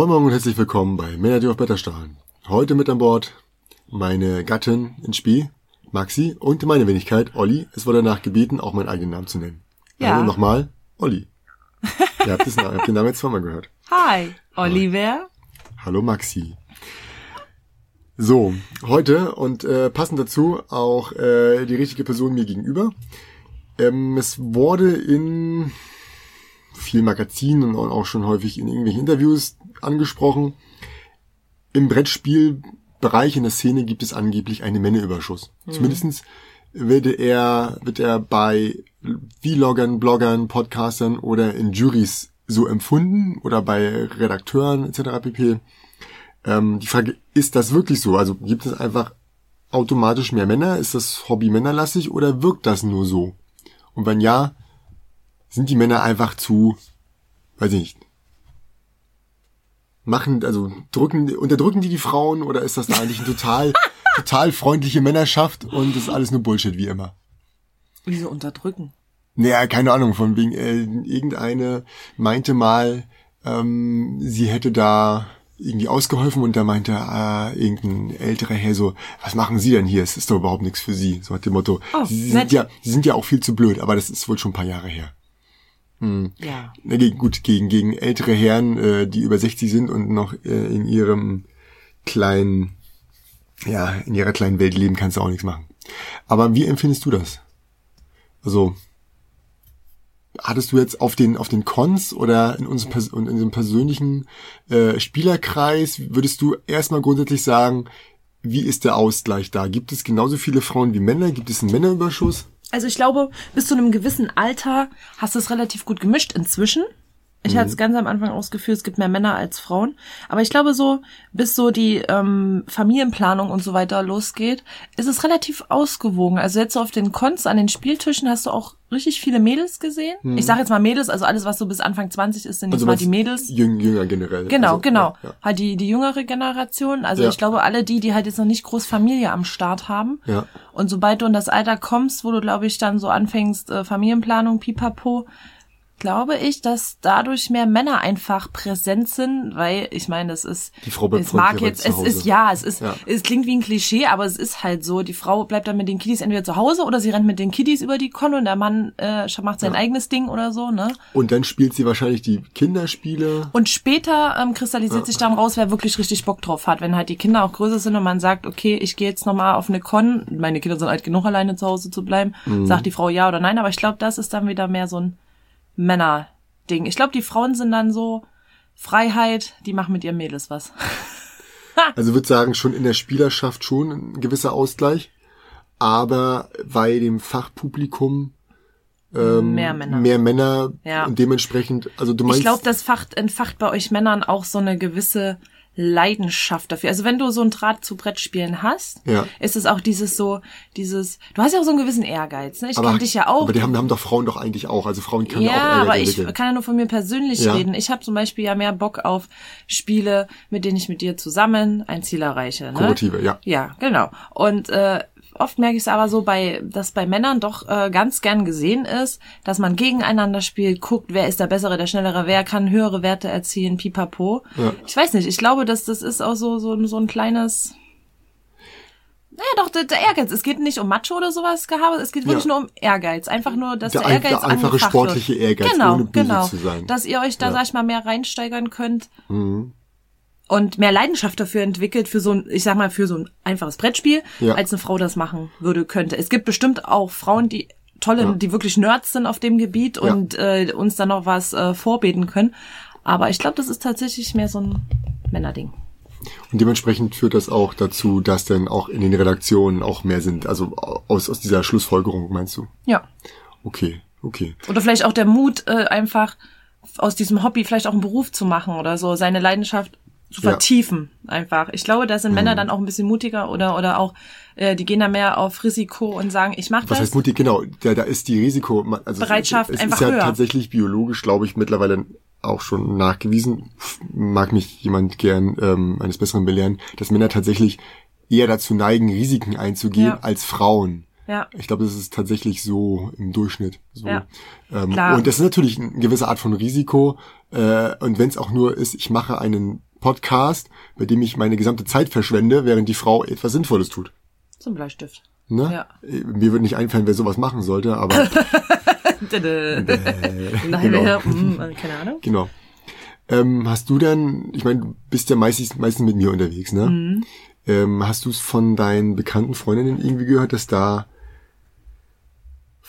Moin Moin und herzlich willkommen bei Männer, die auf Blätter stahlen. Heute mit an Bord meine Gattin in Spee, Maxi, und meine Wenigkeit, Olli. Es wurde danach gebeten, auch meinen eigenen Namen zu nennen. Ja. Also nochmal, Olli. ihr, habt ihr habt den Namen jetzt zweimal gehört. Hi, Oliver. Hallo Maxi. So, heute und äh, passend dazu auch äh, die richtige Person mir gegenüber. Ähm, es wurde in vielen Magazinen und auch schon häufig in irgendwelchen Interviews angesprochen. Im Brettspielbereich in der Szene gibt es angeblich einen Männerüberschuss. Mhm. Zumindestens wird er, wird er bei Vloggern, Bloggern, Podcastern oder in Juries so empfunden oder bei Redakteuren etc. pp. Ähm, die Frage, ist das wirklich so? Also gibt es einfach automatisch mehr Männer? Ist das Hobby männerlastig oder wirkt das nur so? Und wenn ja, sind die Männer einfach zu, weiß ich nicht, machen, also drücken, unterdrücken die die Frauen oder ist das da eigentlich eine total, total freundliche Männerschaft und das ist alles nur Bullshit wie immer? Wieso unterdrücken? Naja, keine Ahnung, von wegen, äh, irgendeine meinte mal, ähm, sie hätte da irgendwie ausgeholfen und da meinte äh, irgendein älterer Herr so, was machen Sie denn hier? Es ist doch überhaupt nichts für Sie. So hat dem Motto, Oh, Sie, nett. sind ja, Sie sind ja auch viel zu blöd, aber das ist wohl schon ein paar Jahre her. Ja. Na, gegen, gut, gegen, gegen ältere Herren, äh, die über 60 sind und noch äh, in ihrem kleinen, ja, in ihrer kleinen Welt leben, kannst du auch nichts machen. Aber wie empfindest du das? Also, hattest du jetzt auf den, auf den Cons oder in unserem, Pers in unserem persönlichen äh, Spielerkreis, würdest du erstmal grundsätzlich sagen, wie ist der Ausgleich da? Gibt es genauso viele Frauen wie Männer? Gibt es einen Männerüberschuss? Also ich glaube, bis zu einem gewissen Alter hast du es relativ gut gemischt inzwischen. Ich hatte es ganz am Anfang ausgeführt, es gibt mehr Männer als Frauen. Aber ich glaube so, bis so die ähm, Familienplanung und so weiter losgeht, ist es relativ ausgewogen. Also jetzt so auf den Cons, an den Spieltischen hast du auch richtig viele Mädels gesehen. Ich sage jetzt mal Mädels, also alles, was so bis Anfang 20 ist, sind jetzt mal die Mädels. Jüng, jünger generell. Genau, also, genau. Ja, ja. Halt die, die jüngere Generation. Also Ja. ich glaube, alle die, die halt jetzt noch nicht groß Familie am Start haben. Ja. Und sobald du in das Alter kommst, wo du, glaube ich, dann so anfängst, äh, Familienplanung, pipapo, glaube ich, dass dadurch mehr Männer einfach präsent sind, weil ich meine, das ist, Die Frau bleibt es mag jetzt, es ist ja, es ist, Ja. es klingt wie ein Klischee, aber es ist halt so. Die Frau bleibt dann mit den Kiddies entweder zu Hause oder sie rennt mit den Kiddies über die Con und der Mann äh, macht sein eigenes Ding oder so, ne? Und dann spielt sie wahrscheinlich die Kinderspiele. Und später ähm, kristallisiert sich dann raus, wer wirklich richtig Bock drauf hat. Wenn halt die Kinder auch größer sind und man sagt, okay, ich gehe jetzt nochmal auf eine Con, meine Kinder sind alt genug, alleine zu Hause zu bleiben, sagt die Frau ja oder nein. Aber ich glaube, das ist dann wieder mehr so ein Männerding. Ich glaube, die Frauen sind dann so Freiheit, die machen mit ihren Mädels was. Also würde sagen, schon in der Spielerschaft schon ein gewisser Ausgleich. Aber bei dem Fachpublikum ähm, Mehr Männer. mehr Männer Ja. und dementsprechend, also du meinst, Ich glaube, das facht, entfacht bei euch Männern auch so eine gewisse Leidenschaft dafür. Also wenn du so ein Draht zu Brettspielen hast, Ja. ist es auch dieses so, dieses, du hast ja auch so einen gewissen Ehrgeiz, ne? Ich kenne dich ja auch. aber die haben, haben doch Frauen doch eigentlich auch. Also Frauen können ja, auch Ja, Ehrgeiz aber ich kann ja nur von mir persönlich Ja. reden. Ich habe zum Beispiel ja mehr Bock auf Spiele, mit denen ich mit dir zusammen ein Ziel erreiche. Ne? Kooperative, ja. Ja, genau. Und äh, oft merke ich es aber so, bei, dass bei Männern doch äh, ganz gern gesehen ist, dass man gegeneinander spielt, guckt, wer ist der Bessere, der Schnellere, wer kann höhere Werte erzielen, pipapo. Ja. Ich weiß nicht, ich glaube, dass das ist auch so, so, so ein kleines... Naja, doch, der, der Ehrgeiz. Es geht nicht um Macho oder sowas gehabe, es geht wirklich Ja. nur um Ehrgeiz. Einfach nur, dass Der der, Ehrgeiz der einfache sportliche. Ehrgeiz, genau, ohne böse genau. zu sein. Dass ihr euch da, Ja. sag ich mal, mehr reinsteigern könnt Mhm. Und mehr Leidenschaft dafür entwickelt für so ein, ich sag mal, für so ein einfaches Brettspiel, Ja. als eine Frau das machen würde, könnte. Es gibt bestimmt auch Frauen, die tolle, Ja. die wirklich Nerds sind auf dem Gebiet Ja. und äh, uns dann noch was äh, vorbeten können. Aber ich glaube, das ist tatsächlich mehr so ein Männerding. Und dementsprechend führt das auch dazu, dass dann auch in den Redaktionen auch mehr sind. Also aus, aus dieser Schlussfolgerung, meinst du? Ja. Okay, okay. Oder vielleicht auch der Mut, äh, einfach aus diesem Hobby vielleicht auch einen Beruf zu machen oder so, seine Leidenschaft zu Ja. vertiefen einfach. Ich glaube, da sind Männer dann auch ein bisschen mutiger oder oder auch äh, die gehen da mehr auf Risiko und sagen, ich mache Was das. heißt mutig? Genau, da, da ist die Risiko, also Bereitschaft es, es einfach ist ja höher. tatsächlich biologisch, glaube ich, mittlerweile auch schon nachgewiesen. Mag mich jemand gern ähm, eines Besseren belehren, dass Männer tatsächlich eher dazu neigen, Risiken einzugehen Ja. als Frauen. Ja. Ich glaube, das ist tatsächlich so im Durchschnitt. So. Ja. Ähm, Klar. und das ist natürlich eine gewisse Art von Risiko. Äh, und wenn es auch nur ist, ich mache einen Podcast, bei dem ich meine gesamte Zeit verschwende, während die Frau etwas Sinnvolles tut. Zum Bleistift. Ne? Ja. Äh, Mir würde nicht einfallen, wer sowas machen sollte, aber Nein, Genau. wir, hm, keine Ahnung. genau. Ähm, hast du dann, ich meine, du bist ja meistens, meistens mit mir unterwegs, ne? Mhm. Ähm, hast du es von deinen bekannten Freundinnen irgendwie gehört, dass da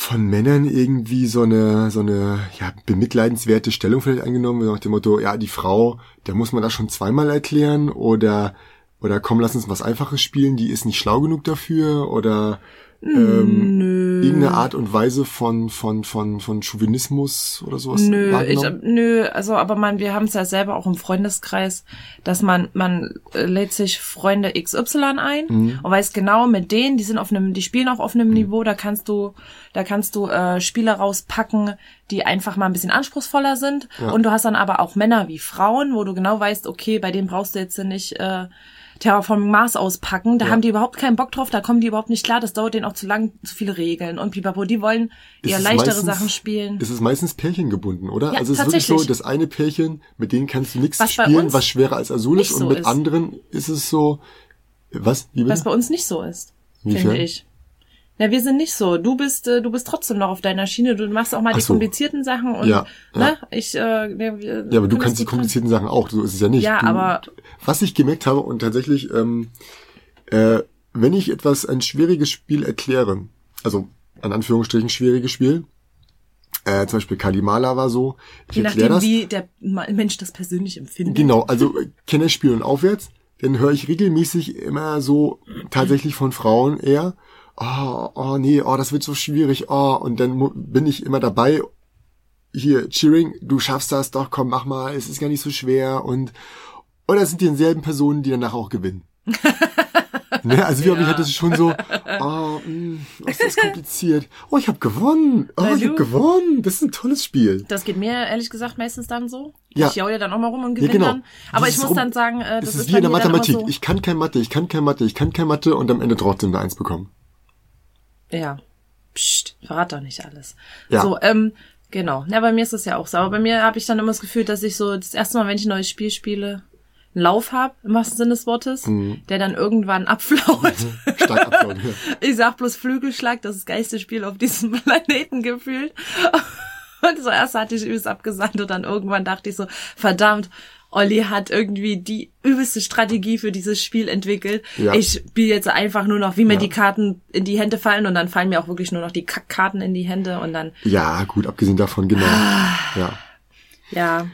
von Männern irgendwie so eine, so eine, ja, bemitleidenswerte Stellung vielleicht eingenommen nach dem Motto, ja, die Frau, der muss man das schon zweimal erklären oder, oder komm, lass uns was Einfaches spielen, die ist nicht schlau genug dafür oder, ähm, irgendeine Art und Weise von, von, von, von Chauvinismus oder sowas Nö, ich, nö, also aber man, wir haben es ja selber auch im Freundeskreis, dass man man äh, lädt sich Freunde XY ein Mhm. und weiß genau mit denen, die sind auf einem, die spielen auch auf einem Niveau, da kannst du, da kannst du äh, Spiele rauspacken, die einfach mal ein bisschen anspruchsvoller sind. Und du hast dann aber auch Männer wie Frauen, wo du genau weißt, okay, bei denen brauchst du jetzt nicht äh, Terraforming Mars auspacken, da Ja. haben die überhaupt keinen Bock drauf, da kommen die überhaupt nicht klar, das dauert denen auch zu lang, zu viele Regeln und pipapo, die wollen eher leichtere meistens- Sachen spielen. Es ist meistens pärchengebunden, oder? Ja, also es ist wirklich so, das eine Pärchen, mit denen kannst du nichts Was spielen, was schwerer als Azul ist, nicht und so mit ist. anderen ist es so, was? Wie Was bei uns nicht so ist, finde ich. Na, wir sind nicht so. Du bist, äh, du bist trotzdem noch auf deiner Schiene. Du machst auch mal Ach die so. komplizierten Sachen und Ja, ne, ich. Äh, wir, wir Ja, aber du kannst das die komplizierten Sachen auch, so ist es ja nicht. Ja, du, aber- Was ich gemerkt habe und tatsächlich, ähm, äh, wenn ich etwas, ein schwieriges Spiel erkläre, also an Anführungsstrichen schwieriges Spiel, äh, zum Beispiel Kalimala war so, ich Je nachdem, das, wie der Mensch das persönlich empfindet. Genau, also äh, Kennerspiel und aufwärts, dann höre ich regelmäßig immer so tatsächlich von Frauen eher, oh, oh nee, oh, das wird so schwierig, oh, und dann bin ich immer dabei, hier, Cheering, du schaffst das, doch, komm, mach mal, es ist gar nicht so schwer und oder sind die denselben Personen, die danach auch gewinnen. ne, also wie ja. ich hatte es schon so, oh, mh, das ist kompliziert. Oh, ich habe gewonnen. Oh, ich habe gewonnen. Das ist ein tolles Spiel. Das geht mir ehrlich gesagt meistens dann so. Ja. Ich jau ja dann auch mal rum und Ja, gewinne genau. dann. Aber Dieses ich muss Rum- dann sagen, äh, das, Das ist, ist wie in der Mathematik. So, Ich kann kein Mathe, ich kann kein Mathe, ich kann kein Mathe und am Ende trotzdem eine Eins bekommen. Ja. Psst, verrat doch nicht alles. Ja. So, ähm, genau. Ja, bei mir ist das ja auch so. Aber bei mir habe ich dann immer das Gefühl, dass ich so das erste Mal, wenn ich ein neues Spiel spiele, einen Lauf habe, im wahrsten Sinne des Wortes, Mhm. der dann irgendwann abflaut. Stark abschauen. ja. Ich sag bloß Flügelschlag, das ist das geilste Spiel auf diesem Planeten gefühlt. Und so erst hatte ich übelst abgesandt und dann irgendwann dachte ich so, verdammt, Olli hat irgendwie die übelste Strategie für dieses Spiel entwickelt. Ja. Ich spiele jetzt einfach nur noch, wie mir Ja. die Karten in die Hände fallen und dann fallen mir auch wirklich nur noch die Kackkarten in die Hände und dann, Ja, gut, abgesehen davon, genau. Ah. Ja. ja.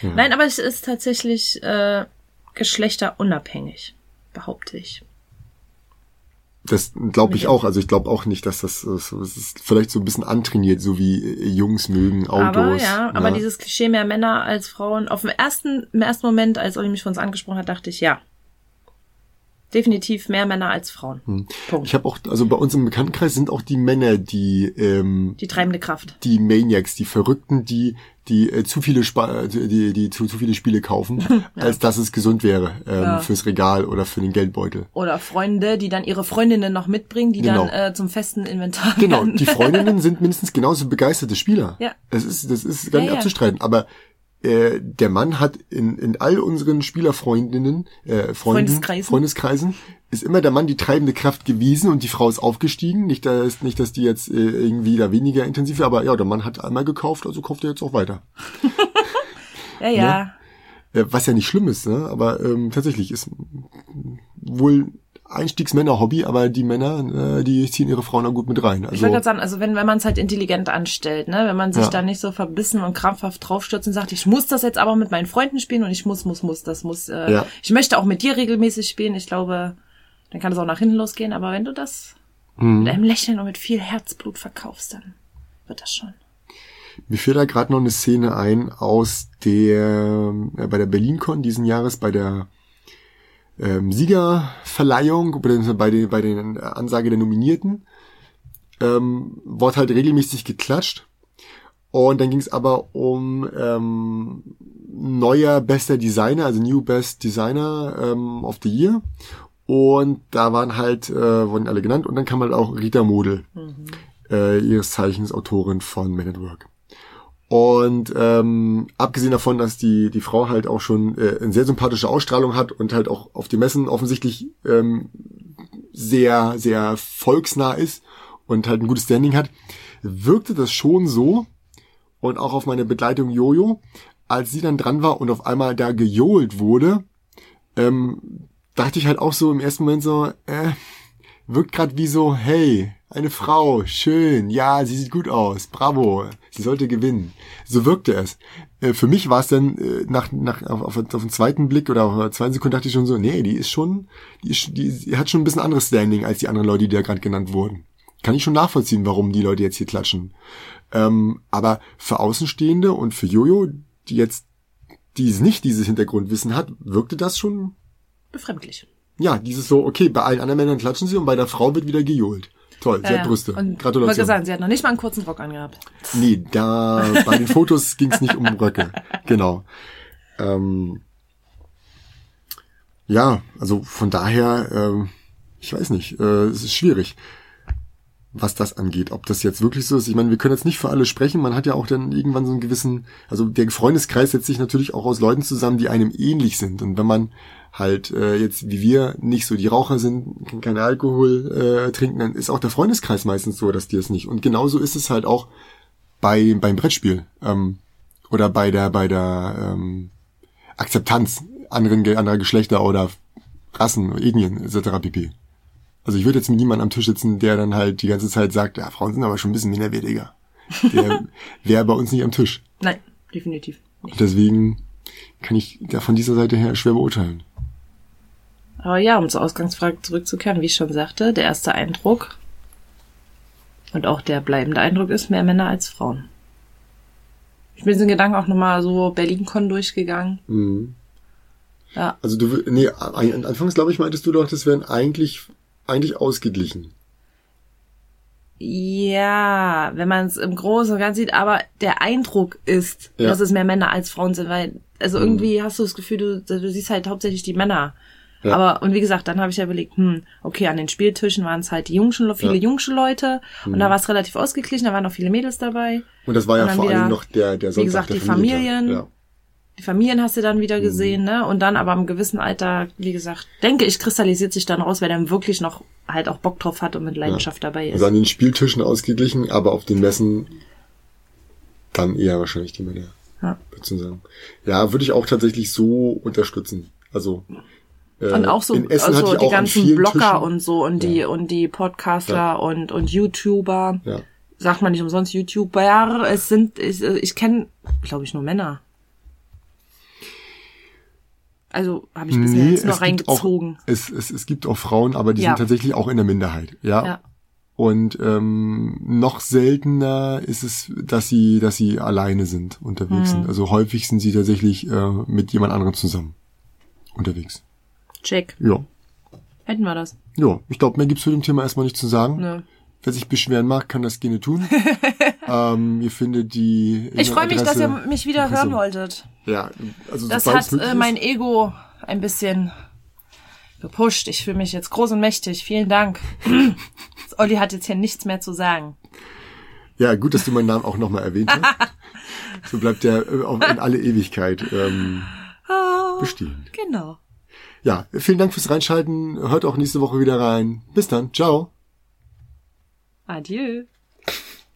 Nein, aber es ist tatsächlich äh, geschlechterunabhängig, behaupte ich. Das glaube ich auch. Also ich glaube auch nicht, dass das, das ist vielleicht so ein bisschen antrainiert, so wie äh, Jungs mögen Autos. Aber ja, aber dieses Klischee mehr Männer als Frauen, auf dem ersten, im ersten Moment, als Olli mich von uns angesprochen hat, dachte ich, ja. Definitiv mehr Männer als Frauen. Punkt. Hm. Ich habe auch, also bei uns im Bekanntenkreis sind auch die Männer, die ähm, Die treibende Kraft. die Maniacs, die Verrückten, die die äh, zu viele Spa äh, die die zu, zu viele Spiele kaufen, als dass es gesund wäre ähm, Ja. fürs Regal oder für den Geldbeutel. Oder Freunde, die dann ihre Freundinnen noch mitbringen, die Genau. dann äh, zum festen Inventar Genau, werden. die Freundinnen sind mindestens genauso begeisterte Spieler. Ja. Das ist, das ist gar nicht Ja, ja. abzustreiten. Aber äh, der Mann hat in, in all unseren Spielerfreundinnen, äh, Freunden, Freundeskreisen. Freundeskreisen, ist immer der Mann die treibende Kraft gewesen und die Frau ist aufgestiegen. Nicht, dass, nicht, dass die jetzt äh, irgendwie da weniger intensiv, aber ja, der Mann hat einmal gekauft, also kauft er jetzt auch weiter. ja, ja. Äh, was ja nicht schlimm ist, ne? aber ähm, tatsächlich ist wohl Einstiegsmänner-Hobby, aber die Männer, äh, die ziehen ihre Frauen da gut mit rein. Ich Also, wollte gerade sagen, also wenn, wenn man es halt intelligent anstellt, ne, wenn man sich Ja. da nicht so verbissen und krampfhaft draufstürzt und sagt, ich muss das jetzt aber mit meinen Freunden spielen und ich muss, muss, muss, das muss, äh, Ja. ich möchte auch mit dir regelmäßig spielen, ich glaube, dann kann es auch nach hinten losgehen, aber wenn du das Mhm. mit einem Lächeln und mit viel Herzblut verkaufst, dann wird das schon. Mir fällt da gerade noch eine Szene ein aus der äh, bei der BerlinCon diesen Jahres bei der ähm, Siegerverleihung bei den bei den äh, Ansage der Nominierten. Ähm, wurde halt regelmäßig geklatscht. Und dann ging es aber um ähm, neuer bester Designer also New Best Designer ähm, of the Year. Und da waren halt, äh, wurden alle genannt. Und dann kam halt auch Rita Model, äh, ihres Zeichens Autorin von Man at Work. Und ähm, abgesehen davon, dass die die Frau halt auch schon äh, eine sehr sympathische Ausstrahlung hat und halt auch auf den Messen offensichtlich ähm, sehr sehr volksnah ist und halt ein gutes Standing hat, wirkte das schon so und auch auf meine Begleitung Jojo, als sie dann dran war und auf einmal da gejohlt wurde, ähm, dachte ich halt auch so im ersten Moment so, äh, wirkt gerade wie so, hey, eine Frau, schön, ja, sie sieht gut aus, bravo, sie sollte gewinnen. So wirkte es. Äh, für mich war es dann äh, nach, nach auf, auf, auf den zweiten Blick oder auf der zweiten Sekunde dachte ich schon so, nee, die ist schon, die, ist, die, die hat schon ein bisschen anderes Standing als die anderen Leute, die da gerade genannt wurden. Kann ich schon nachvollziehen, warum die Leute jetzt hier klatschen. Ähm, aber für Außenstehende und für Jojo, die jetzt die nicht dieses Hintergrundwissen hat, wirkte das schon Befremdlich. ja, dieses so, okay, bei allen anderen Männern klatschen sie und bei der Frau wird wieder gejohlt. Toll, sie Ja, hat. Brüste. Und wollte Gratulation. sagen, sie hat noch nicht mal einen kurzen Rock angehabt. Nee, da bei den Fotos ging es nicht um Röcke. Genau. Ähm, ja, also von daher, ähm, ich weiß nicht, äh, es ist schwierig, was das angeht. Ob das jetzt wirklich so ist. Ich meine, wir können jetzt nicht für alle sprechen. Man hat ja auch dann irgendwann so einen gewissen, also der Freundeskreis setzt sich natürlich auch aus Leuten zusammen, die einem ähnlich sind. Und wenn man halt äh, jetzt wie wir nicht so die Raucher sind, keinen Alkohol äh, trinken, dann ist auch der Freundeskreis meistens so, dass die es nicht. Und genauso ist es halt auch bei beim Brettspiel ähm, oder bei der bei der ähm, Akzeptanz anderen anderer Geschlechter oder Rassen, Ethnien etc. pp. Also ich würde jetzt mit niemandem am Tisch sitzen, der dann halt die ganze Zeit sagt, ja, Frauen sind aber schon ein bisschen minderwertiger. Der wäre bei uns nicht am Tisch. Nein, definitiv. Und deswegen kann ich da von dieser Seite her schwer beurteilen. Aber ja, um zur Ausgangsfrage zurückzukehren, wie ich schon sagte, der erste Eindruck und auch der bleibende Eindruck ist mehr Männer als Frauen. Ich bin diesen Gedanken auch nochmal so Berlin-Con durchgegangen. Mhm. Ja, Also du, nee, an- anfangs glaube ich meintest du doch, das wären eigentlich, eigentlich ausgeglichen. Ja, wenn man es im Großen und Ganzen sieht, aber der Eindruck ist, Ja. dass es mehr Männer als Frauen sind, weil, also irgendwie hast du das Gefühl, du, du siehst halt hauptsächlich die Männer. Ja. Aber, und wie gesagt, dann habe ich ja überlegt, hm, okay, an den Spieltischen waren es halt die jungschen, viele Ja. jungsche Leute und da war es relativ ausgeglichen, da waren noch viele Mädels dabei. Und das war ja Und vor allem noch der, der Sonntag wie gesagt, die Familientag. Familien. Ja. Die Familien hast du dann Mhm. wieder gesehen, ne? Und dann aber im gewissen Alter, wie gesagt, denke ich, kristallisiert sich dann raus, wer dann wirklich noch halt auch Bock drauf hat und mit Leidenschaft dabei ist. Also an den Spieltischen ausgeglichen, aber auf den Messen dann eher wahrscheinlich die Männer. Ja. Würdest du sagen. Ja, würde ich auch tatsächlich so unterstützen. Also äh, Und auch so also die ganzen Blogger Tischen, und so und die Ja. und die Podcaster Ja. und und YouTuber. Ja. Sagt man nicht umsonst YouTuber. Es sind ich, ich kenne, glaube ich, nur Männer. Also habe ich bisher Nee, jetzt nur es gibt auch, reingezogen. es, es, es gibt auch Frauen, aber die Ja. sind tatsächlich auch in der Minderheit. Ja. Ja. Und ähm, noch seltener ist es, dass sie, dass sie alleine sind, unterwegs Mhm. sind. Also häufig sind sie tatsächlich äh, mit jemand anderem zusammen unterwegs. Check. Ja. Hätten wir das. Ja, ich glaube, mehr gibt's zu dem Thema erstmal nicht zu sagen. Ne. Wer sich beschweren mag, kann das gerne tun. ähm, ihr findet die. Ich freue mich, dass ihr mich wieder Impressum. hören wolltet. Ja, also Das hat äh, mein. Ego ein bisschen gepusht. Ich fühle mich jetzt groß und mächtig. Vielen Dank. Olli hat jetzt hier nichts mehr zu sagen. Ja, gut, dass du meinen Namen auch nochmal erwähnt hast. so bleibt der äh, auch in alle Ewigkeit ähm, bestehen. Genau. Ja, vielen Dank fürs Reinschalten. Hört auch nächste Woche wieder rein. Bis dann. Ciao. Adieu.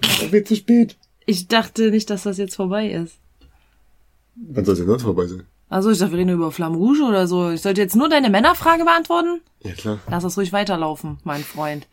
Es wird zu spät. Ich dachte nicht, dass das jetzt vorbei ist. Wann soll es denn sonst vorbei sein? Also ich dachte, wir reden über Flamme Rouge oder so. Ich sollte jetzt nur deine Männerfrage beantworten? Ja, klar. Lass das ruhig weiterlaufen, mein Freund.